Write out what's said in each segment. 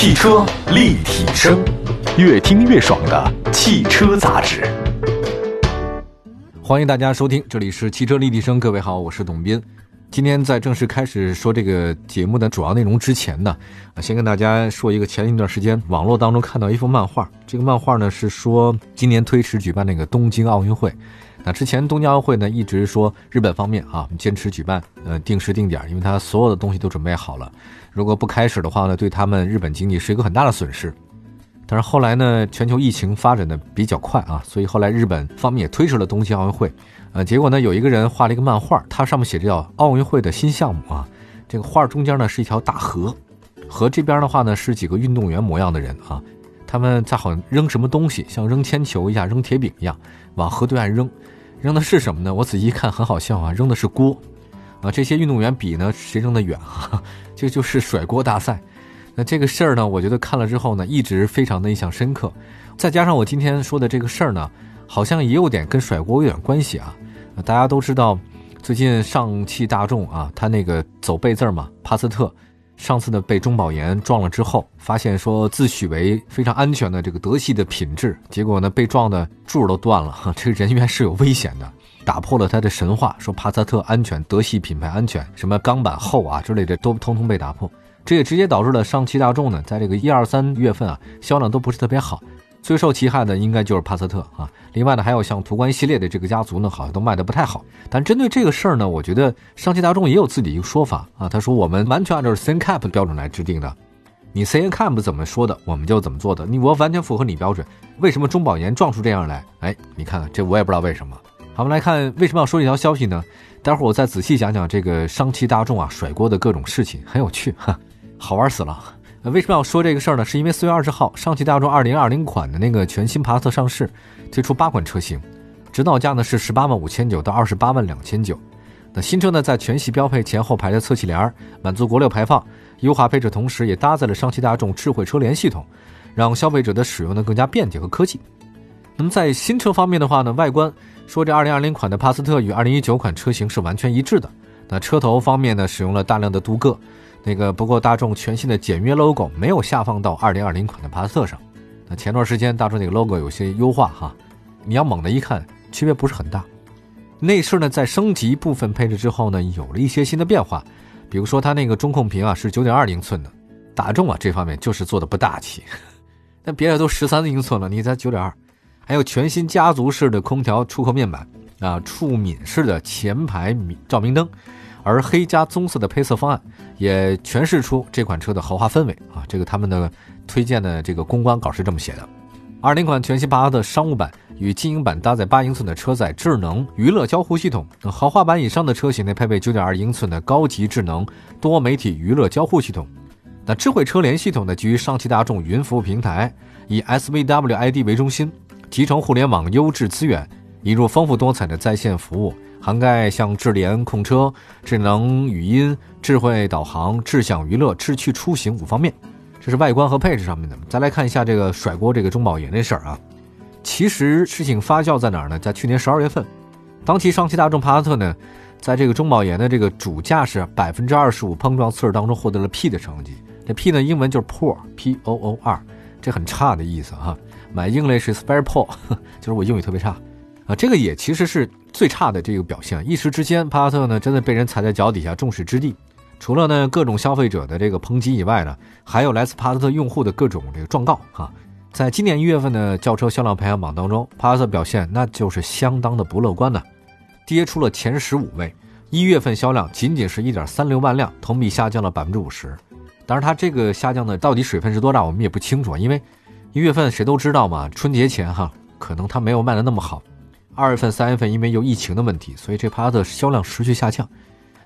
汽车立体声，越听越爽的汽车杂志。欢迎大家收听，这里是汽车立体声。各位好，我是董斌。今天在正式开始说这个节目的主要内容之前呢，先跟大家说一个前一段时间网络当中看到一幅漫画。这个漫画呢是说今年推迟举办那个东京奥运会。那之前东京奥运会呢一直说日本方面啊坚持举办，呃定时定点，因为他所有的东西都准备好了。如果不开始的话呢，对他们日本经济是一个很大的损失。但是后来呢，全球疫情发展的比较快啊，所以后来日本方面也推迟了东京奥运会。呃，结果呢，有一个人画了一个漫画，它上面写着叫“奥运会的新项目”啊。这个画中间呢是一条大河，河这边的话呢是几个运动员模样的人啊，他们在好像扔什么东西，像扔铅球一样、扔铁饼一样，往河对岸扔。扔的是什么呢？我仔细一看，很好笑啊，扔的是锅啊。这些运动员比呢，谁扔得远啊？这就是甩锅大赛。那这个事儿呢，我觉得看了之后呢，一直非常的印象深刻。再加上我今天说的这个事儿呢。好像也有点跟甩锅有点关系啊！大家都知道，最近上汽大众啊，他那个走背字嘛，帕萨特，上次呢被中保研撞了之后，发现说自诩为非常安全的这个德系的品质，结果呢被撞的柱都断了，这个人员是有危险的，打破了他的神话，说帕萨特安全，德系品牌安全，什么钢板厚啊之类的都通通被打破，这也直接导致了上汽大众呢，在这个一二三月份啊，销量都不是特别好。最受其害的应该就是帕萨特啊，另外呢还有像途观系列的这个家族呢，好像都卖的不太好。但针对这个事儿呢，我觉得上汽大众也有自己一个说法啊，他说我们完全按照 CNCAP 的标准来制定的，你 CNCAP 怎么说的，我们就怎么做的，你我完全符合你标准。为什么中保研撞出这样来？哎，你看看这我也不知道为什么。好，我们来看为什么要说这条消息呢？待会儿我再仔细讲讲这个上汽大众啊甩锅的各种事情，很有趣哈，好玩死了。那为什么要说这个事儿呢？是因为四月二十号，上汽大众二零二零款的那个全新帕萨特上市，推出八款车型，指导价呢是十八万五千九到二十八万两千九。那新车呢在全系标配前后排的侧气帘，满足国六排放优化配置，同时也搭载了上汽大众智慧车联系统，让消费者的使用呢更加便捷和科技。那么在新车方面的话呢，外观说这二零二零款的帕萨特与二零一九款车型是完全一致的。那车头方面呢，使用了大量的镀铬。那个不过大众全新的简约 logo 没有下放到2020款的帕萨特上。那前段时间大众那个 logo 有些优化哈，你要猛的一看，区别不是很大。内饰呢在升级部分配置之后呢，有了一些新的变化，比如说它那个中控屏啊是9.2英寸的，大众啊这方面就是做的不大气，但别的都13英寸了，你才9.2。还有全新家族式的空调出口面板啊，触敏式的前排照明灯。而黑加棕色的配色方案也诠释出这款车的豪华氛围啊！这个他们的推荐的这个公关稿是这么写的：二零款全新帕萨特商务版与精英版搭载八英寸的车载智能娱乐交互系统，豪华版以上的车型呢配备九点二英寸的高级智能多媒体娱乐交互系统。那智慧车联系统呢基于上汽大众云服务平台，以 SVWID 为中心，集成互联网优质资源，引入丰富多彩的在线服务。涵盖像智联控车、智能语音、智慧导航、智享娱乐、智趣出行五方面，这是外观和配置上面的。再来看一下这个甩锅这个中保研这事儿啊，其实事情发酵在哪儿呢？在去年十二月份，当期上汽大众帕萨特呢，在这个中保研的这个主驾驶百分之二十五碰撞测试当中获得了 P 的成绩。这 P 呢，英文就是 poor，P O O R，这很差的意思哈。My English is very poor，就是我英语特别差。啊，这个也其实是最差的这个表现。一时之间，帕萨特呢真的被人踩在脚底下，众矢之的。除了呢各种消费者的这个抨击以外呢，还有来自帕萨特用户的各种这个状告啊。在今年一月份的轿车销量排行榜当中，帕萨特表现那就是相当的不乐观呢，跌出了前十五位。一月份销量仅仅是一点三六万辆，同比下降了百分之五十。当然，它这个下降的到底水分是多大，我们也不清楚，因为一月份谁都知道嘛，春节前哈，可能它没有卖的那么好。二月份、三月份因为有疫情的问题，所以这帕萨特销量持续下降。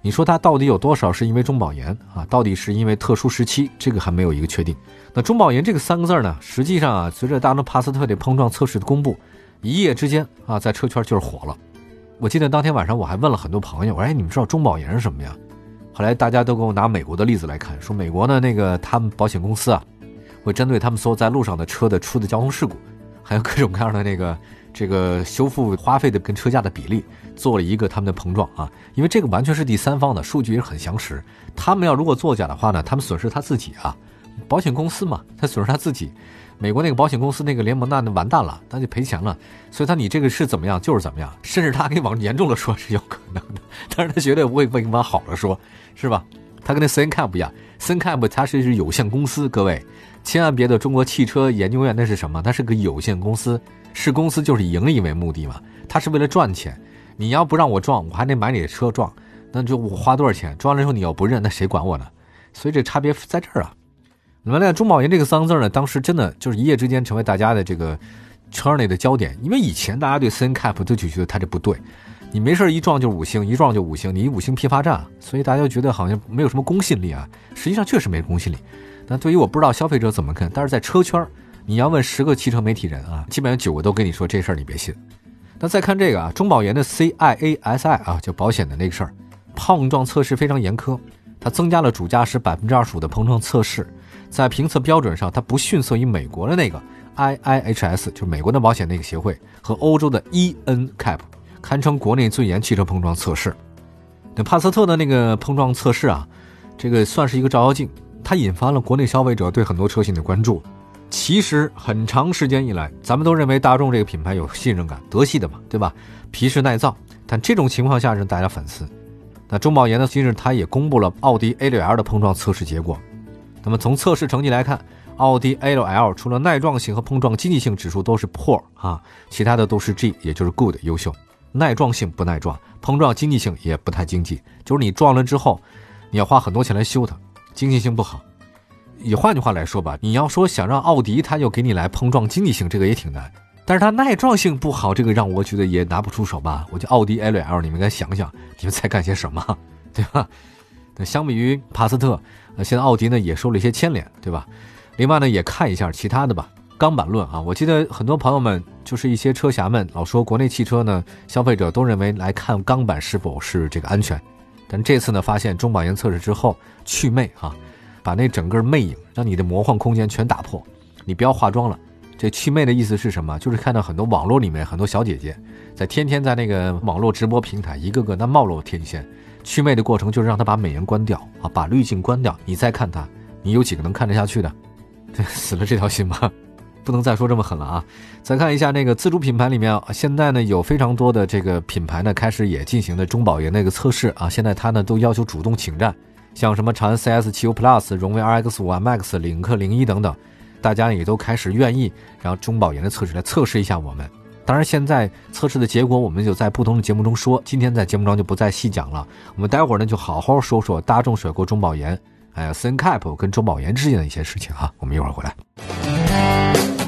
你说它到底有多少是因为中保研啊？到底是因为特殊时期？这个还没有一个确定。那中保研这个三个字呢？实际上啊，随着大众帕萨特的碰撞测试的公布，一夜之间啊，在车圈就是火了。我记得当天晚上我还问了很多朋友，我说：“哎，你们知道中保研是什么呀？”后来大家都给我拿美国的例子来看，说美国呢那个他们保险公司啊，会针对他们所有在路上的车的出的交通事故，还有各种各样的那个。这个修复花费的跟车价的比例做了一个他们的碰撞啊，因为这个完全是第三方的数据也是很详实。他们要如果作假的话呢，他们损失他自己啊，保险公司嘛，他损失他自己。美国那个保险公司那个联盟那那完蛋了，那就赔钱了。所以他你这个是怎么样就是怎么样，甚至他给往严重了说是有可能的，但是他绝对不会往好了说，是吧？他跟那 CNCAP 不一样，CNCAP 它是是有限公司，各位千万别的中国汽车研究院那是什么？它是个有限公司，是公司就是盈利为目的嘛，它是为了赚钱。你要不让我撞，我还得买你的车撞，那就我花多少钱撞了之后你要不认，那谁管我呢？所以这差别在这儿啊。那么呢，中保研这个三个字呢，当时真的就是一夜之间成为大家的这个圈内的焦点。因为以前大家对 CNCAP 都就觉得它这不对，你没事一撞就五星，一撞就五星，你五星批发站，所以大家就觉得好像没有什么公信力啊。实际上确实没公信力。那对于我不知道消费者怎么看，但是在车圈你要问十个汽车媒体人啊，基本上九个都跟你说这事儿你别信。那再看这个啊，中保研的 CIASI 啊，就保险的那个事儿，碰撞测试非常严苛，它增加了主驾驶百分之二十五的碰撞测试。在评测标准上，它不逊色于美国的那个 IIHS，就是美国的保险那个协会和欧洲的 ENCAP，堪称国内最严汽车碰撞测试。那帕萨特的那个碰撞测试啊，这个算是一个照妖镜，它引发了国内消费者对很多车型的关注。其实很长时间以来，咱们都认为大众这个品牌有信任感，德系的嘛，对吧？皮实耐造。但这种情况下让大家反思。那中保研呢，今日他也公布了奥迪 A6L 的碰撞测试结果。那么从测试成绩来看，奥迪 A6L 除了耐撞性和碰撞经济性指数都是 Poor 啊，其他的都是 G，也就是 Good 优秀。耐撞性不耐撞，碰撞经济性也不太经济，就是你撞了之后，你要花很多钱来修它，经济性不好。以换句话来说吧，你要说想让奥迪它就给你来碰撞经济性，这个也挺难。但是它耐撞性不好，这个让我觉得也拿不出手吧。我觉得奥迪 A6L，你们该想想，你们在干些什么，对吧？那相比于帕萨特。那现在奥迪呢也受了一些牵连，对吧？另外呢也看一下其他的吧。钢板论啊，我记得很多朋友们就是一些车侠们老说国内汽车呢，消费者都认为来看钢板是否是这个安全。但这次呢发现中保研测试之后去魅啊，把那整个魅影让你的魔幻空间全打破，你不要化妆了。这去魅的意思是什么？就是看到很多网络里面很多小姐姐在天天在那个网络直播平台一个个那貌露天仙。祛魅的过程就是让他把美颜关掉啊，把滤镜关掉，你再看他，你有几个能看得下去的？死了这条心吧？不能再说这么狠了啊！再看一下那个自主品牌里面，现在呢有非常多的这个品牌呢开始也进行的中保研那个测试啊，现在他呢都要求主动请战，像什么长安 CS 汽油 Plus、荣威 RX 五 MX、领克零一等等，大家也都开始愿意让中保研的测试来测试一下我们。当然，现在测试的结果我们就在不同的节目中说。今天在节目中就不再细讲了。我们待会儿呢就好好说说大众甩锅中保研，哎呀，CNCAP 跟中保研之间的一些事情哈。我们一会儿回来。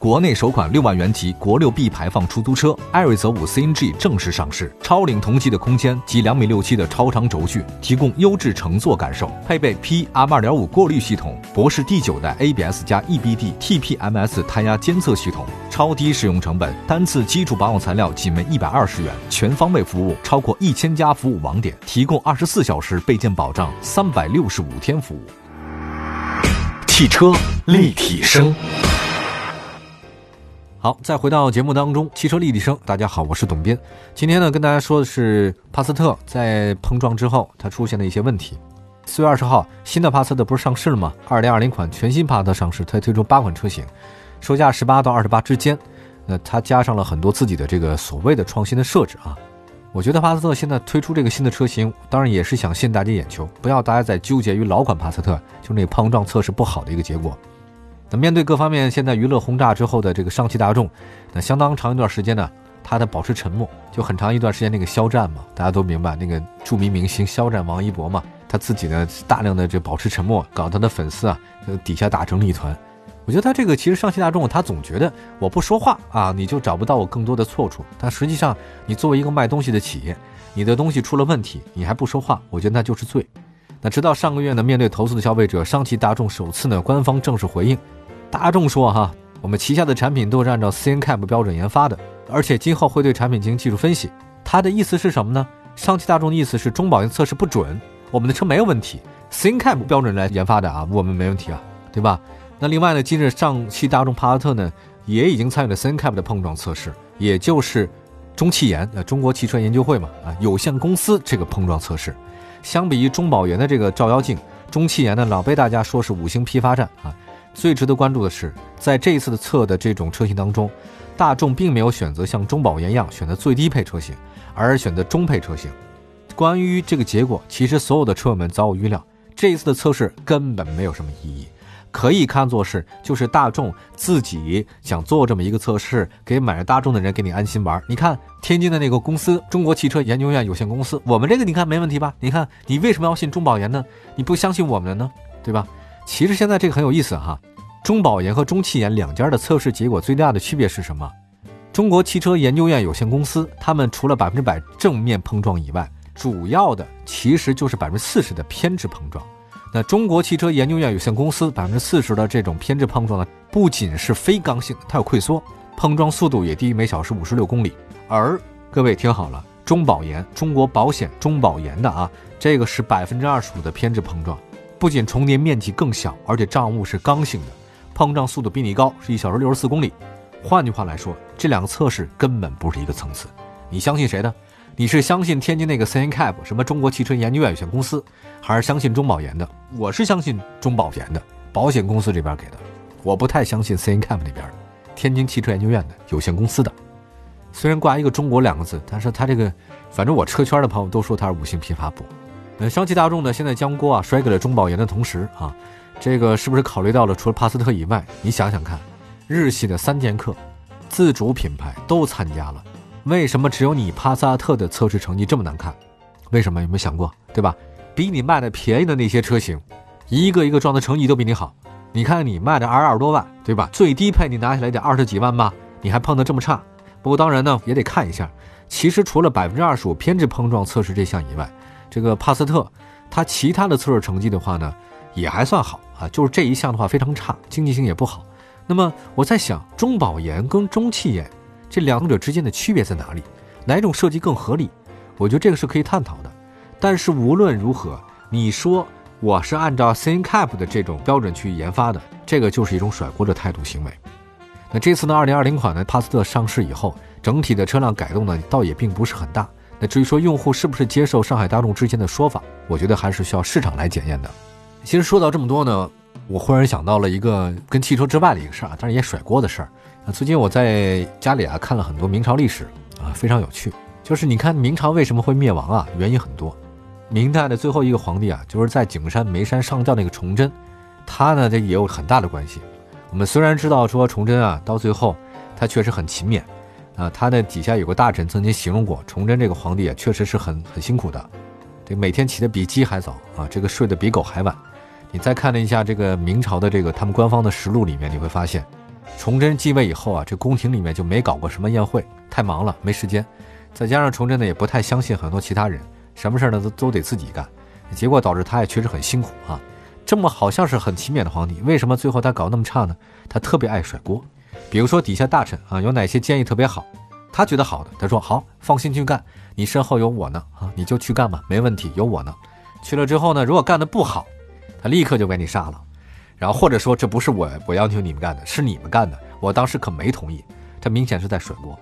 国内首款六万元级国六 B 排放出租车艾瑞泽五 CNG 正式上市，超领同级的空间及两米六七的超长轴距，提供优质乘坐感受。配备 PM 二点五过滤系统，博世第九代 ABS 加 EBD TPMS 胎压监测系统，超低使用成本，单次基础保养材料仅为一百二十元，全方位服务超过一千家服务网点，提供二十四小时备件保障，三百六十五天服务。汽车立体声。好，再回到节目当中，汽车立体声，大家好，我是董斌。今天呢，跟大家说的是帕萨特在碰撞之后，它出现的一些问题。四月二十号，新的帕萨特不是上市了吗？二零二零款全新帕萨特上市，它推出八款车型，售价十八到二十八之间。那它加上了很多自己的这个所谓的创新的设置啊。我觉得帕萨特现在推出这个新的车型，当然也是想吸引大家眼球，不要大家再纠结于老款帕萨特就那碰撞测试不好的一个结果。那面对各方面现在娱乐轰炸之后的这个上汽大众，那相当长一段时间呢，它的保持沉默，就很长一段时间那个肖战嘛，大家都明白那个著名明星肖战王一博嘛，他自己呢大量的这保持沉默，搞他的粉丝啊，底下打成了一团。我觉得他这个其实上汽大众，他总觉得我不说话啊，你就找不到我更多的错处。但实际上，你作为一个卖东西的企业，你的东西出了问题，你还不说话，我觉得那就是罪。那直到上个月呢，面对投诉的消费者，上汽大众首次呢官方正式回应。大众说哈，我们旗下的产品都是按照 CNCAP 标准研发的，而且今后会对产品进行技术分析。他的意思是什么呢？上汽大众的意思是中保研测试不准，我们的车没有问题，CNCAP 标准来研发的啊，我们没问题啊，对吧？那另外呢，今日上汽大众帕萨特呢也已经参与了 CNCAP 的碰撞测试，也就是中汽研呃中国汽车研究会嘛啊有限公司这个碰撞测试。相比于中保研的这个照妖镜，中汽研呢老被大家说是五星批发站啊。最值得关注的是，在这一次的测的这种车型当中，大众并没有选择像中保研一样选择最低配车型，而选择中配车型。关于这个结果，其实所有的车友们早有预料，这一次的测试根本没有什么意义，可以看作是就是大众自己想做这么一个测试，给买了大众的人给你安心玩。你看天津的那个公司中国汽车研究院有限公司，我们这个你看没问题吧？你看你为什么要信中保研呢？你不相信我们的呢？对吧？其实现在这个很有意思哈，中保研和中汽研两家的测试结果最大的区别是什么？中国汽车研究院有限公司，他们除了百分之百正面碰撞以外，主要的其实就是百分之四十的偏置碰撞。那中国汽车研究院有限公司百分之四十的这种偏置碰撞呢，不仅是非刚性，它有溃缩，碰撞速度也低于每小时五十六公里。而各位听好了，中保研、中国保险、中保研的啊，这个是百分之二十五的偏置碰撞。不仅重叠面积更小，而且障碍物是刚性的，碰撞速度比你高，是一小时六十四公里。换句话来说，这两个测试根本不是一个层次。你相信谁呢？你是相信天津那个 CNCAP 什么中国汽车研究院有限公司，还是相信中保研的？我是相信中保研的保险公司这边给的，我不太相信 CNCAP 那边的天津汽车研究院的有限公司的。虽然挂一个“中国”两个字，但是他这个，反正我车圈的朋友都说他是五星批发部。那上汽大众呢？现在将锅啊甩给了中保研的同时啊，这个是不是考虑到了除了帕萨特以外？你想想看，日系的三剑客、自主品牌都参加了，为什么只有你帕萨特的测试成绩这么难看？为什么？有没有想过？对吧？比你卖的便宜的那些车型，一个一个撞的成绩都比你好。你看你卖的二二十多万，对吧？最低配你拿下来得二十几万吧？你还碰得这么差？不过当然呢，也得看一下，其实除了百分之二十五偏置碰撞测试这项以外。这个帕萨特，它其他的测试成绩的话呢，也还算好啊，就是这一项的话非常差，经济性也不好。那么我在想，中保研跟中汽研这两者之间的区别在哪里？哪种设计更合理？我觉得这个是可以探讨的。但是无论如何，你说我是按照 CNCAP 的这种标准去研发的，这个就是一种甩锅的态度行为。那这次呢，2020款的帕萨特上市以后，整体的车辆改动呢，倒也并不是很大。那至于说用户是不是接受上海大众之前的说法，我觉得还是需要市场来检验的。其实说到这么多呢，我忽然想到了一个跟汽车之外的一个事儿啊，当然也甩锅的事儿。啊，最近我在家里啊看了很多明朝历史啊，非常有趣。就是你看明朝为什么会灭亡啊？原因很多。明代的最后一个皇帝啊，就是在景山眉山上吊那个崇祯，他呢这也有很大的关系。我们虽然知道说崇祯啊到最后他确实很勤勉。啊，他的底下有个大臣曾经形容过，崇祯这个皇帝啊，确实是很很辛苦的，这每天起的比鸡还早啊，这个睡得比狗还晚。你再看了一下这个明朝的这个他们官方的实录里面，你会发现，崇祯继位以后啊，这宫廷里面就没搞过什么宴会，太忙了，没时间。再加上崇祯呢也不太相信很多其他人，什么事呢都都得自己干，结果导致他也确实很辛苦啊。这么好像是很勤勉的皇帝，为什么最后他搞那么差呢？他特别爱甩锅。比如说底下大臣啊，有哪些建议特别好，他觉得好的，他说好，放心去干，你身后有我呢啊，你就去干吧，没问题，有我呢。去了之后呢，如果干的不好，他立刻就给你杀了，然后或者说这不是我我要求你们干的，是你们干的，我当时可没同意，这明显是在甩锅。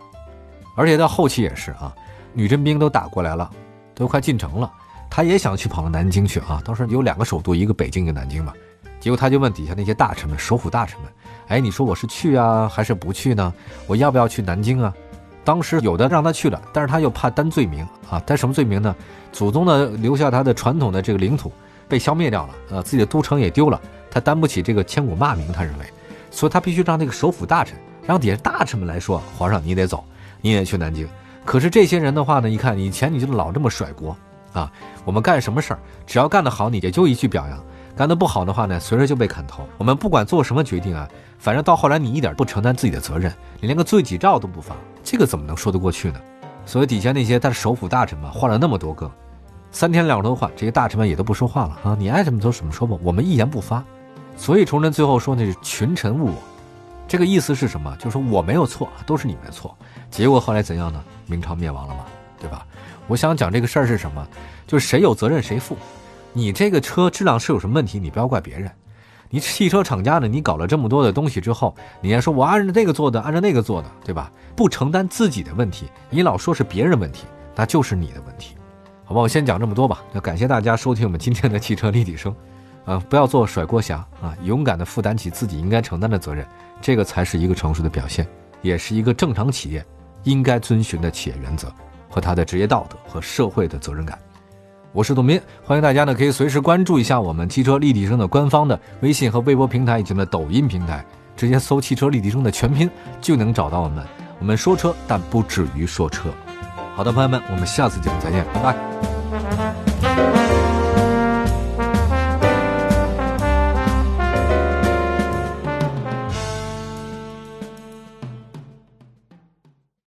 而且到后期也是啊，女真兵都打过来了，都快进城了，他也想去跑到南京去啊，当时有两个首都，一个北京，一个南京嘛，结果他就问底下那些大臣们，首府大臣们。哎，你说我是去啊，还是不去呢？我要不要去南京啊？当时有的让他去了，但是他又怕担罪名啊，担什么罪名呢？祖宗呢留下他的传统的这个领土被消灭掉了，呃，自己的都城也丢了，他担不起这个千古骂名，他认为，所以他必须让那个首辅大臣，让底下大臣们来说，皇上你得走，你也去南京。可是这些人的话呢，一看以前你就老这么甩锅啊，我们干什么事儿，只要干得好，你也就一句表扬。干得不好的话呢，随时就被砍头。我们不管做什么决定啊，反正到后来你一点不承担自己的责任，你连个罪己诏都不发，这个怎么能说得过去呢？所以底下那些他的首辅大臣嘛，换了那么多个，三天两头换，这些大臣们也都不说话了啊，你爱怎么说怎么说吧，我们一言不发。所以崇祯最后说那是群臣误我，这个意思是什么？就是说我没有错，都是你们的错。结果后来怎样呢？明朝灭亡了嘛，对吧？我想讲这个事儿是什么？就是谁有责任谁负。你这个车质量是有什么问题，你不要怪别人。你汽车厂家呢？你搞了这么多的东西之后，你还说我按照这个做的，按照那个做的，对吧？不承担自己的问题，你老说是别人问题，那就是你的问题。好吧，我先讲这么多吧。要感谢大家收听我们今天的汽车立体声，啊，不要做甩锅侠啊，勇敢的负担起自己应该承担的责任，这个才是一个成熟的表现，也是一个正常企业应该遵循的企业原则和他的职业道德和社会的责任感。我是董斌，欢迎大家呢可以随时关注一下我们汽车立体声的官方的微信和微博平台以及呢抖音平台，直接搜“汽车立体声”的全拼就能找到我们。我们说车，但不止于说车。好的，朋友们，我们下次节目再见，拜拜。